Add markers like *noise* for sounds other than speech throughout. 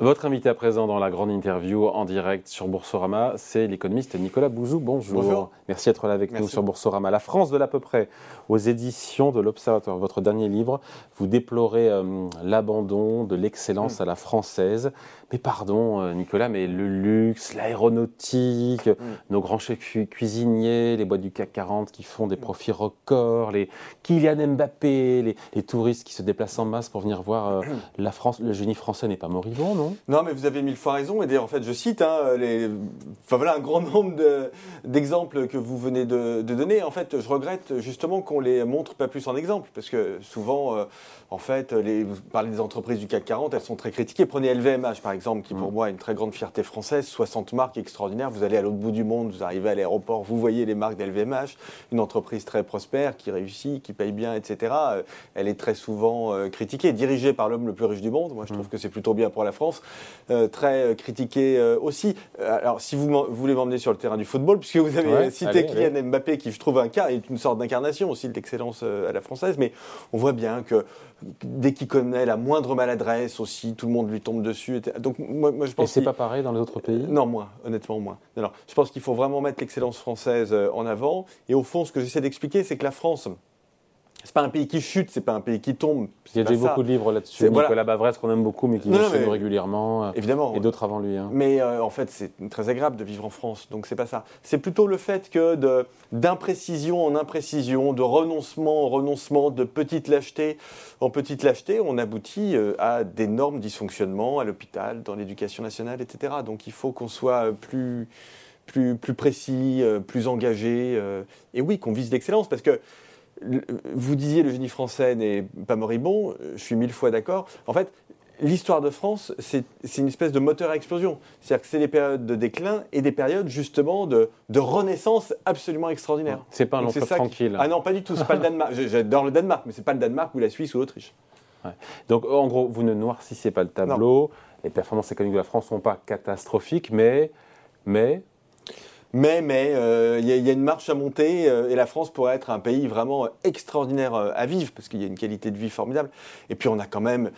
Votre invité à présent dans la grande interview en direct sur Boursorama, c'est l'économiste Nicolas Bouzou. Bonjour. Bonjour. Merci d'être là avec nous sur Boursorama. La France de l'à peu près, aux éditions de l'Observatoire. Votre dernier livre, vous déplorez euh, l'abandon de l'excellence Mm. à la française. Mais pardon, euh, Nicolas, mais le luxe, l'aéronautique, Mm. nos grands chefs cu- cuisiniers, les boîtes du CAC 40 qui font des profits records, les Kylian Mbappé, les, les touristes qui se déplacent en masse pour venir voir euh, *clears throat* la France. Le génie français n'est pas moribond, non? Non, mais vous avez mille fois raison. Et d'ailleurs, en fait, je cite hein, les... enfin, voilà, un grand nombre de- d'exemples que vous venez de, de donner. En fait, je regrette justement qu'on les montre pas plus en exemple. Parce que souvent, euh, en fait, les... vous parlez des entreprises du CAC 40, elles sont très critiquées. Prenez LVMH, par exemple, qui pour Mm. moi est une très grande fierté française. 60 marques extraordinaires. Vous allez à l'autre bout du monde, vous arrivez à l'aéroport, vous voyez les marques d'LVMH. Une entreprise très prospère, qui réussit, qui paye bien, etc. Euh, Elle est très souvent euh, critiquée, dirigée par l'homme le plus riche du monde. Moi, je trouve que c'est plutôt bien pour la France. Euh, très euh, critiquée euh, aussi. Alors, si vous, voulez m'emmener sur le terrain du football, puisque vous avez Ouais, cité allez, Kylian Mbappé, qui je trouve un cas, est une sorte d'incarnation aussi de l'excellence à la française, mais on voit bien que dès qu'il connaît la moindre maladresse aussi, tout le monde lui tombe dessus. Donc, moi, moi, je Et pense c'est qu'il- pas pareil dans les autres pays? Non, moins, honnêtement, moins. Non. Je pense qu'il faut vraiment mettre l'excellence française en avant. Et au fond, ce que j'essaie d'expliquer, c'est que la France, c'est pas un pays qui chute, c'est pas un pays qui tombe. Il y a déjà beaucoup de livres là-dessus. C'est- voilà. Nicolas Bavresse, qu'on aime beaucoup, mais qui vient chez nous régulièrement. euh, Évidemment. Et d'autres avant lui. hein. Mais euh, en fait, c'est très agréable de vivre en France, donc c'est pas ça. C'est plutôt le fait que d'imprécision en imprécision, de renoncement en renoncement, de petite lâcheté en petite lâcheté, on aboutit euh, à d'énormes dysfonctionnements à l'hôpital, dans l'éducation nationale, etc. Donc il faut qu'on soit plus, plus, plus précis, plus engagé, et oui, qu'on vise l'excellence, parce que vous disiez le génie français n'est pas moribond, je suis mille fois d'accord. En fait, l'histoire de France, c'est une espèce de moteur à explosion. C'est-à-dire que c'est des périodes de déclin et des périodes justement de, de renaissance absolument extraordinaires. C'est pas un long qui- tranquille. Ah non, pas du tout, c'est pas le Danemark. *laughs* J'adore le Danemark, mais c'est pas le Danemark ou la Suisse ou l'Autriche. Donc en gros, vous ne noircissez pas le tableau. Les performances économiques de la France ne sont pas catastrophiques, mais, mais Mais mais euh, il y, a- il y a une marche à monter euh, et la France pourrait être un pays vraiment extraordinaire euh, à vivre parce qu'il y a une qualité de vie formidable. Et puis on a quand même,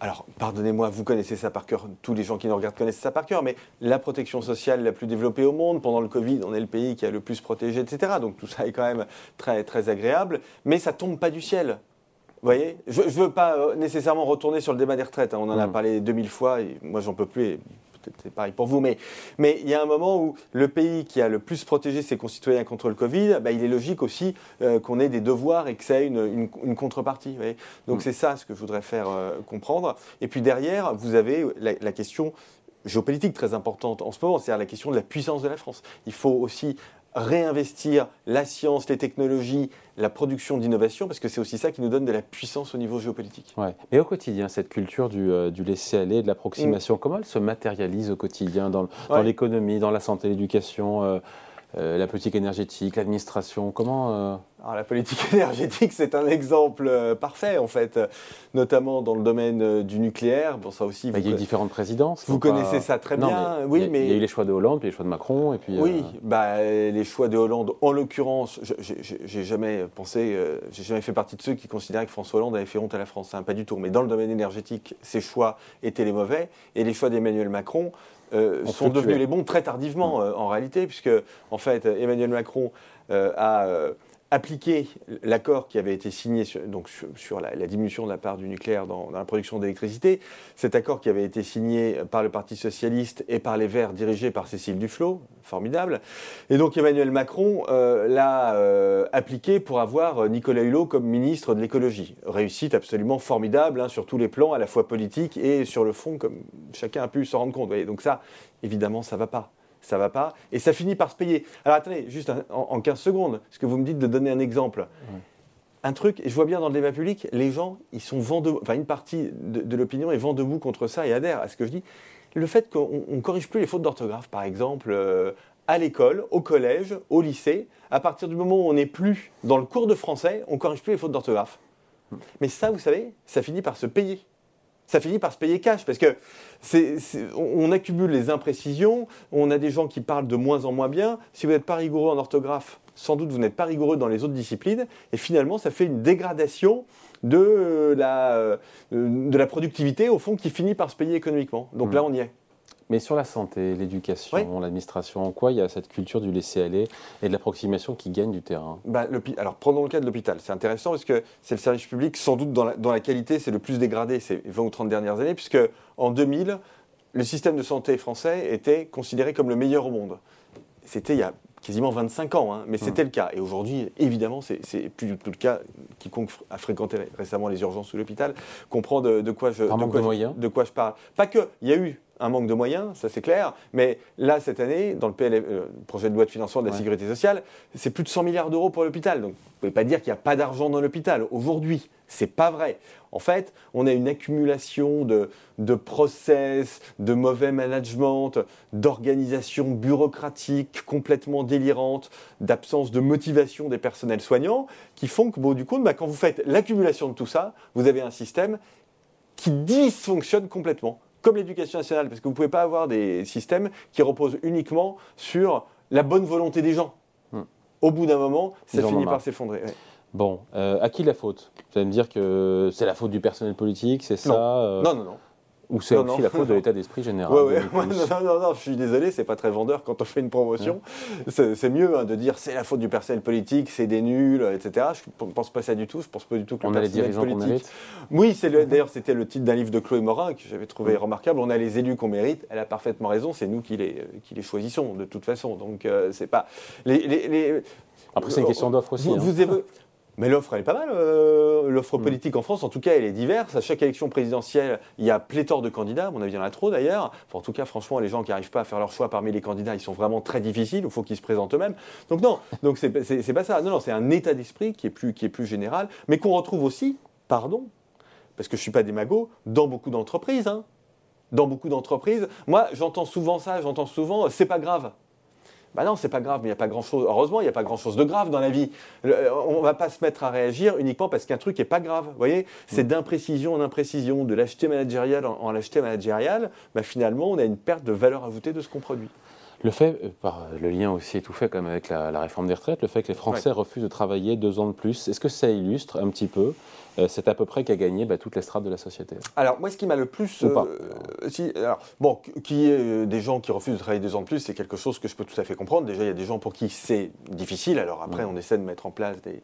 alors pardonnez-moi, vous connaissez ça par cœur, tous les gens qui nous regardent connaissent ça par cœur, mais la protection sociale la plus développée au monde. Pendant le Covid, on est le pays qui a le plus protégé, etc. Donc tout ça est quand même très très agréable, mais ça tombe pas du ciel. Vous voyez? Je ne veux pas euh, nécessairement retourner sur le débat des retraites. hein. On en a Mm. parlé 2000 fois et moi, j'en peux plus. Et c'est pareil pour vous. Mais mais il y a un moment où le pays qui a le plus protégé ses concitoyens contre le Covid, bah, il est logique aussi euh, qu'on ait des devoirs et que ça ait une, une- une contrepartie. vous voyez Donc Mm. c'est ça ce que je voudrais faire euh, comprendre. Et puis derrière, vous avez la, la question géopolitique très importante en ce moment, c'est-à-dire la question de la puissance de la France. Il faut aussi réinvestir la science, les technologies, la production d'innovation, parce que c'est aussi ça qui nous donne de la puissance au niveau géopolitique. Ouais. Mais au quotidien, cette culture du, euh, du laisser-aller, de l'approximation, comment elle se matérialise au quotidien dans, le- dans Ouais. l'économie, dans la santé, l'éducation, euh, la politique énergétique, l'administration Comment euh, Alors la politique *laughs* énergétique, c'est un exemple euh, parfait en fait, euh, notamment dans le domaine euh, du nucléaire. Bon, ça aussi, bah, Il y a eu différentes présidences. vous pas- connaissez ça très Non, bien. mais oui, il y a- mais il y a eu les choix de Hollande, puis les choix de Macron, et puis. Oui, euh, bah, les choix de Hollande, en l'occurrence, je- j'ai- jamais pensé, euh, j'ai jamais fait partie de ceux qui considéraient que François Hollande avait fait honte à la France, hein, pas du tout. Mais dans le domaine énergétique, ses choix étaient les mauvais, et les choix d'Emmanuel Macron euh, Ont sont devenus les bons très tardivement euh, en réalité, puisque en fait Emmanuel Macron euh, a appliqué l'accord qui avait été signé sur, donc sur, la, diminution de la part du nucléaire dans, la production d'électricité. Cet accord qui avait été signé par le Parti socialiste et par les Verts dirigés par Cécile Duflot, formidable. Et donc Emmanuel Macron euh, l'a euh, appliqué pour avoir euh, Nicolas Hulot comme ministre de l'écologie. Réussite absolument formidable hein, sur tous les plans, à la fois politique et sur le fond, comme chacun a pu s'en rendre compte. Donc ça, évidemment, ça va pas ça va pas, et ça finit par se payer. Alors attendez, juste un- en, en 15 secondes, parce que vous me dites de donner un exemple. Un truc, et je vois bien dans le débat public, les gens, ils sont vent debout, enfin une partie de, de l'opinion est vent debout contre ça et adhère à ce que je dis. Le fait qu'on ne corrige plus les fautes d'orthographe, par exemple, euh, à l'école, au collège, au lycée, à partir du moment où on n'est plus dans le cours de français, on corrige plus les fautes d'orthographe. Mais ça, vous savez, ça finit par se payer ça finit par se payer cash parce que c'est, c'est- on, accumule les imprécisions, on a des gens qui parlent de moins en moins bien. Si vous n'êtes pas rigoureux en orthographe, sans doute vous n'êtes pas rigoureux dans les autres disciplines, et finalement ça fait une dégradation de la, de la productivité, au fond, qui finit par se payer économiquement. Donc Mm. là, on y est. Mais sur la santé, l'éducation, l'administration, en quoi il y a cette culture du laisser-aller et de l'approximation qui gagne du terrain? Bah, alors prenons le cas de l'hôpital. C'est intéressant parce que c'est le service public, sans doute dans la, dans la qualité, c'est le plus dégradé ces 20 ou 30 dernières années, puisque en 2000, le système de santé français était considéré comme le meilleur au monde. C'était il y a quasiment 25 ans, hein, mais c'était le cas. Et aujourd'hui, évidemment, c'est plus du tout le cas. Quiconque a fréquenté ré- récemment les urgences ou l'hôpital comprend de, de quoi je, Par de manque quoi de je- moyens? de quoi je parle. Pas que, il y a eu un manque de moyens, ça c'est clair, mais là, cette année, dans le PLF, euh, projet de loi de financement de la Ouais. sécurité sociale, c'est plus de 100 milliards d'euros pour l'hôpital. Donc, vous ne pouvez pas dire qu'il n'y a pas d'argent dans l'hôpital. Aujourd'hui, c'est pas vrai. En fait, on a une accumulation de, de process, de mauvais management, d'organisation bureaucratique complètement délirante, d'absence de motivation des personnels soignants, qui font que, bon, du coup, bah, quand vous faites l'accumulation de tout ça, vous avez un système qui dysfonctionne complètement, comme l'éducation nationale, parce que vous ne pouvez pas avoir des systèmes qui reposent uniquement sur la bonne volonté des gens. Hmm. Au bout d'un moment, ça finit par s'effondrer. ouais. Bon, euh, à qui la faute? Vous allez me dire que c'est la faute du personnel politique, c'est ça euh, Non, non, non. Ou c'est aussi non. la faute de l'état d'esprit général Ouais, ouais, ouais, *laughs* non, non, non, je suis désolé, c'est pas très vendeur quand on fait une promotion. C'est mieux hein, de dire c'est la faute du personnel politique, c'est des nuls, etc. Je ne pense pas ça du tout. Je pense pas du tout que On le a les personnel dirigeants qu'on politique. Oui, *laughs* d'ailleurs c'était le titre d'un livre de Chloé Morin que j'avais trouvé Mm. remarquable. On a les élus qu'on mérite. Elle a parfaitement raison. C'est nous qui les, qui les choisissons de toute façon. Donc euh, c'est pas les, les- les- Après, c'est une question d'offre aussi. Vous, hein. vous Mais l'offre, elle est pas mal. euh, l'offre Mm. politique en France, en tout cas, elle est diverse. À chaque élection présidentielle, il y a pléthore de candidats. À mon avis, il y en a trop d'ailleurs. Enfin, en tout cas, franchement, les gens qui n'arrivent pas à faire leur choix parmi les candidats, ils sont vraiment très difficiles. Il faut qu'ils se présentent eux-mêmes. Donc non, donc c'est pas ça. Non, non, c'est un état d'esprit qui est plus qui est plus général, mais qu'on retrouve aussi, pardon, parce que je suis pas démago, dans beaucoup d'entreprises. hein. Dans beaucoup d'entreprises, moi, j'entends souvent ça. J'entends souvent, c'est pas grave. Bah non, c'est pas grave, mais il n'y a pas grand-chose. Heureusement, il n'y a pas grand-chose de grave dans la vie. Le- on va pas se mettre à réagir uniquement parce qu'un truc n'est pas grave. Vous voyez, c'est d'imprécision en imprécision, de l'acheter managérial en, en l'acheter managérial. Bah finalement, on a une perte de valeur ajoutée de ce qu'on produit. Le fait, euh, par le lien aussi tout fait comme avec la, la réforme des retraites, le fait que les Français refusent de travailler deux ans de plus, est-ce que ça illustre un petit peu euh, cet à peu près qu'a gagné bah, toutes les strates de la société Alors, moi, ce qui m'a le plus. Ou pas. euh, si, alors, bon, qu'il y ait euh, des gens qui refusent de travailler deux ans de plus, c'est quelque chose que je peux tout à fait comprendre. Déjà, il y a des gens pour qui c'est difficile. Alors, après, Mm. on essaie de mettre en place des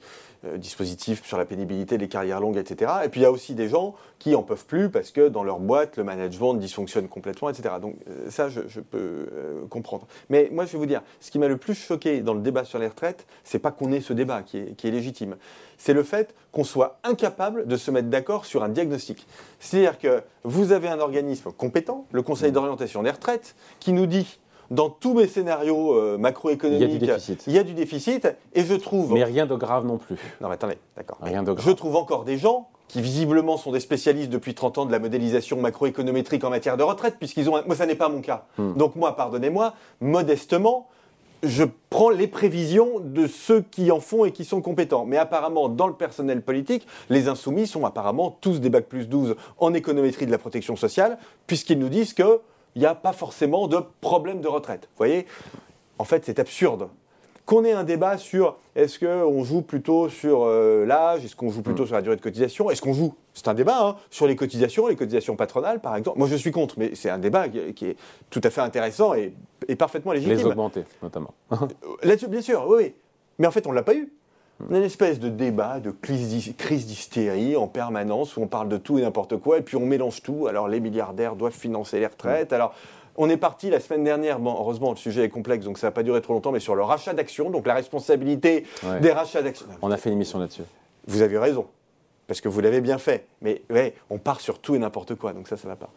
dispositifs sur la pénibilité, les carrières longues, etc. Et puis, il y a aussi des gens qui en peuvent plus parce que dans leur boîte, le management dysfonctionne complètement, etc. Donc, ça, je, je peux euh, comprendre. Mais moi, je vais vous dire, ce qui m'a le plus choqué dans le débat sur les retraites, c'est pas qu'on ait ce débat qui est, qui est légitime. C'est le fait qu'on soit incapable de se mettre d'accord sur un diagnostic. C'est-à-dire que vous avez un organisme compétent, le Conseil d'orientation des retraites, qui nous dit, dans tous mes scénarios euh, macroéconomiques, Il y a du déficit. il y a du déficit, et je trouve... Mais rien de grave non plus. Non, mais attendez, d'accord. Rien de grave. Je trouve encore des gens qui visiblement sont des spécialistes depuis 30 ans de la modélisation macroéconométrique en matière de retraite, puisqu'ils ont... un- Moi, ça n'est pas mon cas. Hmm. Donc moi, pardonnez-moi, modestement, je prends les prévisions de ceux qui en font et qui sont compétents. Mais apparemment, dans le personnel politique, les insoumis sont apparemment tous des bac plus 12 en économétrie de la protection sociale, puisqu'ils nous disent qu'il n'y a pas forcément de problème de retraite. Vous voyez? En fait, c'est absurde. Qu'on ait un débat sur est-ce qu'on joue plutôt sur euh, l'âge, est-ce qu'on joue plutôt sur la durée de cotisation, est-ce qu'on joue, c'est un débat, hein, sur les cotisations, les cotisations patronales par exemple. Moi je suis contre, mais c'est un débat qui, qui est tout à fait intéressant et, et parfaitement légitime. Les augmenter, notamment. Là-dessus, bien sûr, oui, oui. Mais en fait, on ne l'a pas eu. On a une espèce de débat, de crise d'hy- crise d'hystérie en permanence où on parle de tout et n'importe quoi et puis on mélange tout. Alors, les milliardaires doivent financer les retraites. Alors, on est parti la semaine dernière, bon, heureusement, le sujet est complexe donc ça n'a pas duré trop longtemps, mais sur le rachat d'actions, donc la responsabilité Ouais. des rachats d'actions. On a fait une émission là-dessus. Vous avez raison, parce que vous l'avez bien fait. Mais ouais, on part sur tout et n'importe quoi, donc ça, ça va pas.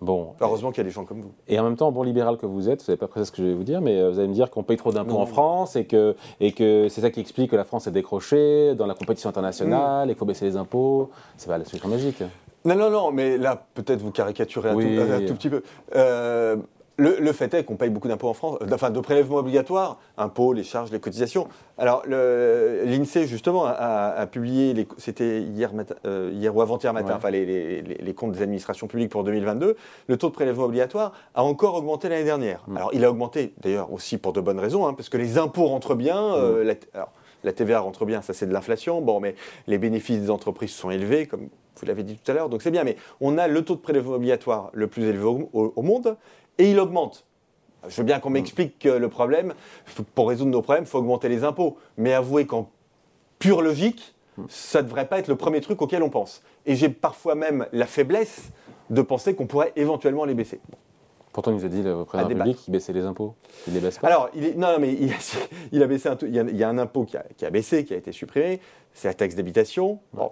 Bon. Heureusement qu'il y a des gens comme vous. Et en même temps, bon libéral que vous êtes, vous savez pas précisé ce que je vais vous dire, mais euh, vous allez me dire qu'on paye trop d'impôts en France et que, et que c'est ça qui explique que la France est décrochée dans la compétition internationale et qu'il faut baisser les impôts. C'est pas la solution magique. Non, non, non, mais là, peut-être vous caricaturez un, Oui. tout, un tout petit peu. Euh, le, fait est qu'on paye beaucoup d'impôts en France, euh, enfin de prélèvements obligatoires, impôts, les charges, les cotisations. Alors l'INSEE justement a, publié, c'était hier, euh, hier ou avant-hier matin, enfin les, les, comptes des administrations publiques pour 2022. Le taux de prélèvement obligatoire a encore augmenté l'année dernière. Mm. Alors il a augmenté d'ailleurs aussi pour de bonnes raisons, hein, parce que les impôts rentrent bien. Euh, mm. la, alors, la TVA rentre bien, ça c'est de l'inflation. Bon, mais les bénéfices des entreprises sont élevés, comme vous l'avez dit tout à l'heure, donc c'est bien. Mais on a le taux de prélèvement obligatoire le plus élevé au monde et il augmente. Je veux bien qu'on m'explique que le problème, pour résoudre nos problèmes, il faut augmenter les impôts. Mais avouez qu'en pure logique, ça ne devrait pas être le premier truc auquel on pense. Et j'ai parfois même la faiblesse de penser qu'on pourrait éventuellement les baisser. Pourtant, il nous a dit, le président public, qu'il baissait les impôts. Il les baisse pas Alors, il est, non, mais *laughs* il, a, baissé un, il, y a, il y a un impôt qui a, qui a, baissé, qui a été supprimé, c'est la taxe d'habitation. Bon.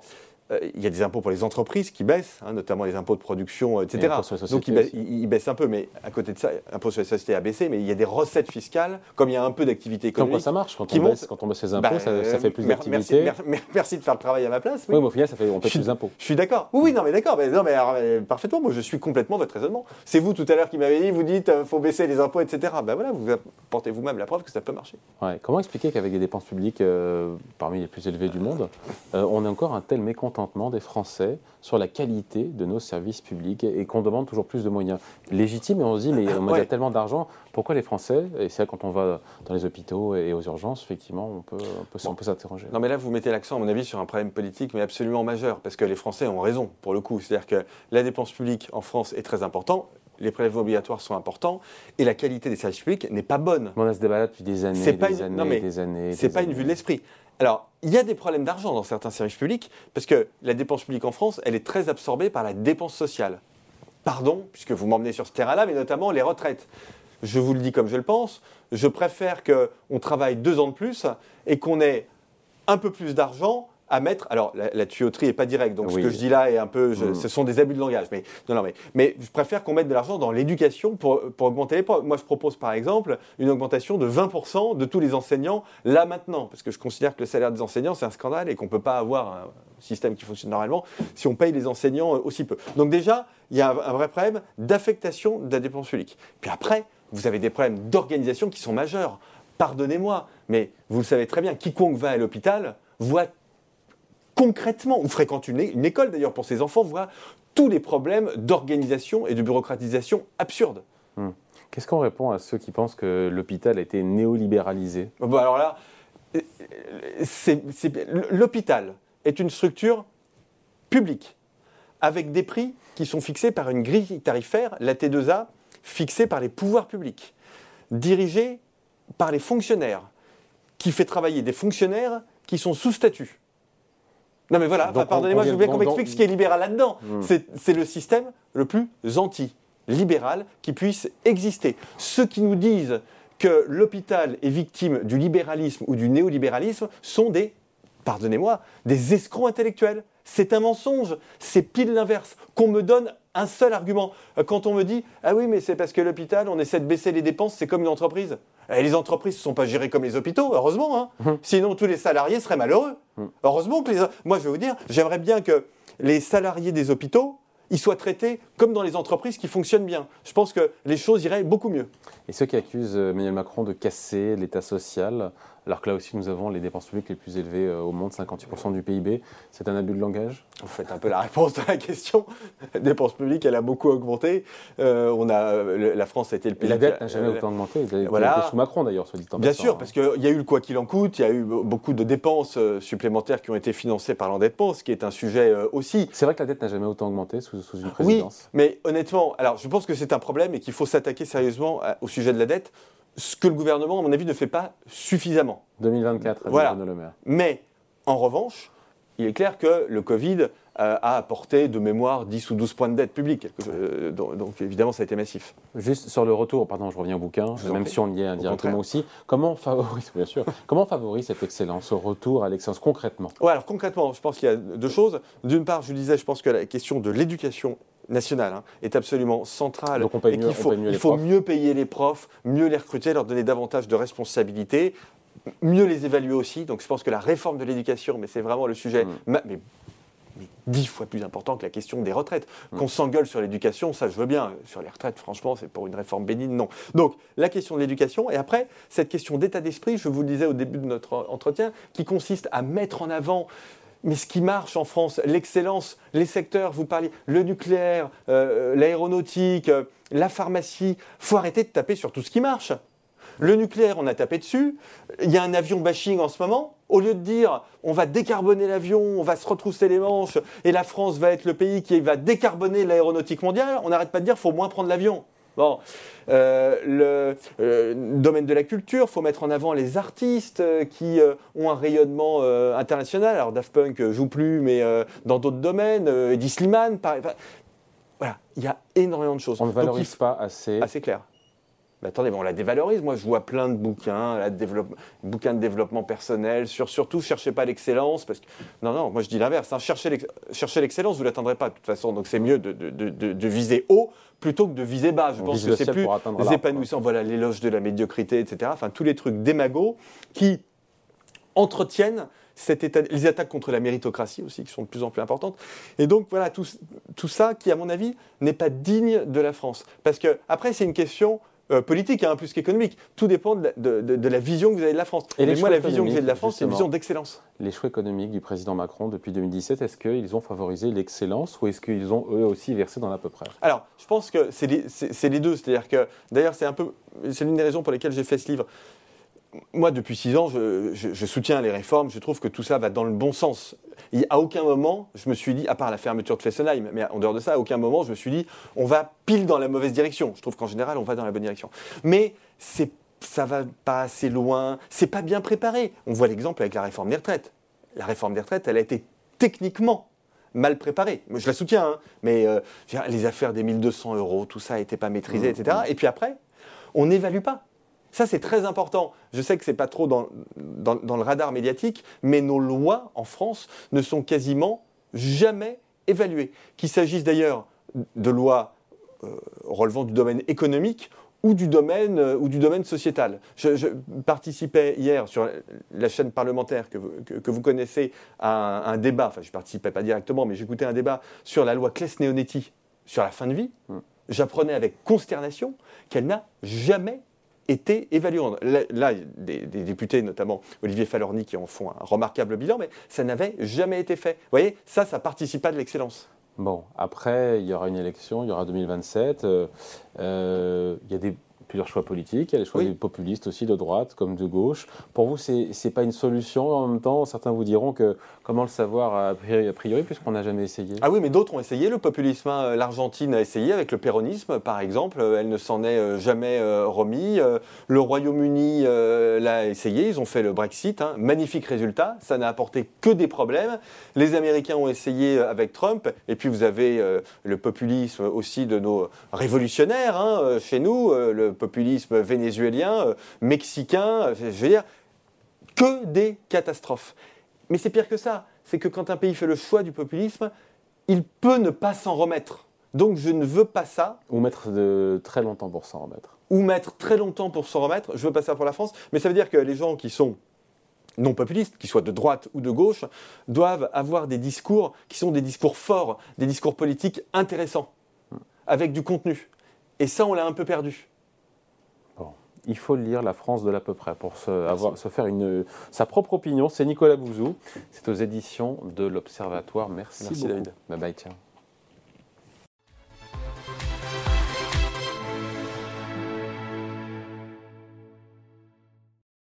Il y a des impôts pour les entreprises qui baissent, hein, notamment les impôts de production, etc. Donc ils baissent, un peu, mais à côté de ça, l'impôt sur les sociétés a baissé, mais il y a des recettes fiscales, comme il y a un peu d'activité économique. Comment ça marche quand, on baisse, quand on baisse les impôts, ça, bah, fait plus d'activité merci, de faire le travail à ma place. Oui, mais au final, ça fait, on paie plus d'impôts. Je suis d'accord. Oui, oui, non, mais d'accord. Mais, non, mais euh, parfaitement, moi je suis complètement votre raisonnement. C'est vous tout à l'heure qui m'avez dit, vous dites, euh, faut baisser les impôts, etc. Ben voilà, vous apportez vous-même la preuve que ça peut marcher. Comment expliquer qu'avec des dépenses publiques parmi les plus élevées du monde, on a encore un tel mécontentement des Français sur la qualité de nos services publics et qu'on demande toujours plus de moyens légitimes. Et on se dit, mais on *coughs* a tellement d'argent, pourquoi les Français Et c'est quand on va dans les hôpitaux et aux urgences, effectivement, on peut, on peut, s'interroger. Non, mais là, vous mettez l'accent, à mon avis, sur un problème politique, mais absolument majeur, parce que les Français ont raison, pour le coup. C'est-à-dire que la dépense publique en France est très importante les prélèvements obligatoires sont importants et la qualité des services publics n'est pas bonne. On a ce débat depuis des années, des, années des années, C'est pas une vue de l'esprit. Alors, il y a des problèmes d'argent dans certains services publics, parce que la dépense publique en France, elle est très absorbée par la dépense sociale. Pardon, puisque vous m'emmenez sur ce terrain-là, mais notamment les retraites. Je vous le dis comme je le pense, je préfère qu'on travaille deux ans de plus et qu'on ait un peu plus d'argent à mettre. Alors, la, tuyauterie n'est pas directe, donc ce que je dis là est un peu. Mm. Ce sont des abus de langage. Mais, non, non, mais, mais je préfère qu'on mette de l'argent dans l'éducation pour, pour augmenter les Moi, je propose par exemple une augmentation de 20% de tous les enseignants là maintenant, parce que je considère que le salaire des enseignants, c'est un scandale et qu'on ne peut pas avoir un système qui fonctionne normalement si on paye les enseignants aussi peu. Donc, déjà, il y a un, vrai problème d'affectation de la dépense publique. Puis après, vous avez des problèmes d'organisation qui sont majeurs. Pardonnez-moi, mais vous le savez très bien, quiconque va à l'hôpital voit concrètement, ou fréquente une, école d'ailleurs pour ses enfants, voit tous les problèmes d'organisation et de bureaucratisation absurdes. Hmm. Qu'est-ce qu'on répond à ceux qui pensent que l'hôpital a été néolibéralisé? Bon, Alors là, l'hôpital est une structure publique avec des prix qui sont fixés par une grille tarifaire, la T2A, fixée par les pouvoirs publics, dirigée par les fonctionnaires, qui fait travailler des fonctionnaires qui sont sous statut. Non mais voilà, pardonnez-moi, je veux bien qu'on m'explique ce qui est libéral là-dedans. Hmm. C'est le système le plus anti-libéral qui puisse exister. Ceux qui nous disent que l'hôpital est victime du libéralisme ou du néolibéralisme sont des, pardonnez-moi, des escrocs intellectuels. C'est un mensonge, c'est pile l'inverse. Qu'on me donne un seul argument. Quand on me dit Ah oui, mais c'est parce que l'hôpital, on essaie de baisser les dépenses, c'est comme une entreprise. Et les entreprises ne sont pas gérées comme les hôpitaux, heureusement. Hein. Hum. Sinon, tous les salariés seraient malheureux. Hum. Heureusement que les. Moi, je vais vous dire, j'aimerais bien que les salariés des hôpitaux ils soient traités comme dans les entreprises qui fonctionnent bien. Je pense que les choses iraient beaucoup mieux. Et ceux qui accusent euh, Emmanuel Macron de casser l'État social, alors que là aussi nous avons les dépenses publiques les plus élevées euh, au monde, 58% du PIB, c'est un abus de langage Vous faites un peu la réponse de la question. La dépense publique, elle a beaucoup augmenté. Euh, on a, la France a été le pays. la dette n'a jamais autant augmenté. Voilà. Sous Macron d'ailleurs, soit dit en Bien sûr, parce qu'il y a eu le quoi qu'il en coûte, il y a eu beaucoup de dépenses supplémentaires qui ont été financées par l'endettement, ce qui est un sujet aussi. C'est vrai que la dette n'a jamais autant augmenté sous, sous une présidence. Oui, mais honnêtement, alors je pense que c'est un problème et qu'il faut s'attaquer sérieusement au sujet de la dette ce que le gouvernement, à mon avis, ne fait pas suffisamment. 2024, voilà. Le Maire. Mais, en revanche, il est clair que le Covid euh, a apporté de mémoire 10 ou 12 points de dette publique. Euh, donc, évidemment, ça a été massif. Juste sur le retour, pardon, je reviens au bouquin, même si on y est indirectement aussi. Comment favorise, *laughs* bien sûr, comment favorise cette excellence, au retour à l'excellence concrètement? Ouais, alors concrètement, je pense qu'il y a deux choses. D'une part, je disais, je pense que la question de l'éducation nationale hein, est absolument centrale. Donc on paye mieux, faut, il faut mieux payer les profs, mieux les recruter, leur donner davantage de responsabilités, mieux les évaluer aussi. Donc je pense que la réforme de l'éducation, mais c'est vraiment le sujet, mm. mais, dix fois plus important que la question des retraites. Mm. Qu'on s'engueule sur l'éducation, ça je veux bien. Sur les retraites, franchement, c'est pour une réforme bénigne, non. Donc, la question de l'éducation, et après, cette question d'état d'esprit, je vous le disais au début de notre entretien, qui consiste à mettre en avant mais ce qui marche en France, l'excellence, les secteurs, vous parliez, le nucléaire, euh, l'aéronautique, euh, la pharmacie, faut arrêter de taper sur tout ce qui marche. Le nucléaire, on a tapé dessus. Il y a un avion bashing en ce moment. Au lieu de dire on va décarboner l'avion, on va se retrousser les manches et la France va être le pays qui va décarboner l'aéronautique mondiale, on n'arrête pas de dire faut moins prendre l'avion. Bon, euh, le euh, domaine de la culture, il faut mettre en avant les artistes euh, qui ont un rayonnement international. Alors Daft Punk joue plus, mais dans d'autres domaines, Eddie Slimane, voilà, il y a énormément de choses. On ne valorise pas assez. Assez clair. Mais attendez, on la dévalorise. Moi, je vois plein de bouquins, là, de bouquins de développement personnel, sur surtout, cherchez pas l'excellence. Parce que... Non, non, moi je dis l'inverse. Hein. Cherchez l'excellence, vous ne l'atteindrez pas de toute façon. Donc c'est mieux de, de, de, viser haut plutôt que de viser bas. Je pense que c'est plus épanouissant. Voilà, l'éloge de la médiocrité, etc. Enfin, tous les trucs démagos qui entretiennent cet état, les attaques contre la méritocratie aussi, qui sont de plus en plus importantes. Et donc voilà, tout, tout ça qui, à mon avis, n'est pas digne de la France. Parce que, après, c'est une question euh, politique, hein, plus qu'économique. Tout dépend de la, vision que vous avez de la France. Et moi, la vision que j'ai de la France, c'est une vision d'excellence. Les choix économiques du président Macron depuis 2017, est-ce qu'ils ont favorisé l'excellence ou est-ce qu'ils ont eux aussi versé dans l'à peu près Alors, je pense que c'est les, deux. C'est-à-dire que, d'ailleurs, c'est un peu, c'est l'une des raisons pour lesquelles j'ai fait ce livre moi, depuis six ans, je, soutiens les réformes. Je trouve que tout ça va dans le bon sens. Et à aucun moment, je me suis dit, à part la fermeture de Fessenheim, mais en dehors de ça, à aucun moment, je me suis dit, on va pile dans la mauvaise direction. Je trouve qu'en général, on va dans la bonne direction. Mais c'est, ça va pas assez loin. C'est pas bien préparé. On voit l'exemple avec la réforme des retraites. La réforme des retraites, elle a été techniquement mal préparée. Je la soutiens, hein, mais euh, les affaires des 1200 euros, tout ça n'était pas maîtrisé, mmh, etc. Mmh. Et puis après, on n'évalue pas. Ça, c'est très important. Je sais que ce n'est pas trop dans, dans, le radar médiatique, mais nos lois en France ne sont quasiment jamais évaluées. Qu'il s'agisse d'ailleurs de lois euh, relevant du domaine économique ou du domaine, euh, ou du domaine sociétal. Je, participais hier sur la chaîne parlementaire que vous, que, vous connaissez à un, débat, enfin je ne participais pas directement, mais j'écoutais un débat sur la loi Claes-Neonetti sur la fin de vie. Mmh. J'apprenais avec consternation qu'elle n'a jamais été évalué. Là, des, des, députés, notamment Olivier Falorni, qui en font un remarquable bilan, mais ça n'avait jamais été fait. Vous voyez, ça, ça participe pas de l'excellence. Bon, après, il y aura une élection, il y aura 2027. Euh, euh, il y a des plusieurs choix politiques. Il y a les choix des populistes aussi, de droite comme de gauche. Pour vous, ce n'est pas une solution en même temps Certains vous diront que comment le savoir a priori, puisqu'on n'a jamais essayé Ah oui, mais d'autres ont essayé le populisme. Hein. L'Argentine a essayé avec le péronisme, par exemple. Elle ne s'en est euh, jamais euh, remis. Euh, le Royaume-Uni l'a essayé. Ils ont fait le Brexit. Hein. Magnifique résultat. Ça n'a apporté que des problèmes. Les Américains ont essayé avec Trump. Et puis vous avez le populisme aussi de nos révolutionnaires hein, chez nous. Le populisme vénézuélien, euh, mexicain, euh, je veux dire, que des catastrophes. Mais c'est pire que ça, c'est que quand un pays fait le choix du populisme, il peut ne pas s'en remettre. Donc je ne veux pas ça. Ou mettre de très longtemps pour s'en remettre. Ou mettre très longtemps pour s'en remettre. Je veux pas ça pour la France. Mais ça veut dire que les gens qui sont non populistes, qu'ils soient de droite ou de gauche, doivent avoir des discours qui sont des discours forts, des discours politiques intéressants, avec du contenu. Et ça, on l'a un peu perdu il faut lire La France de l'à peu près pour se, avoir, se faire une, sa propre opinion. C'est Nicolas Bouzou, c'est aux éditions de l'Observatoire. Merci, Merci David. Bye bye, tiens.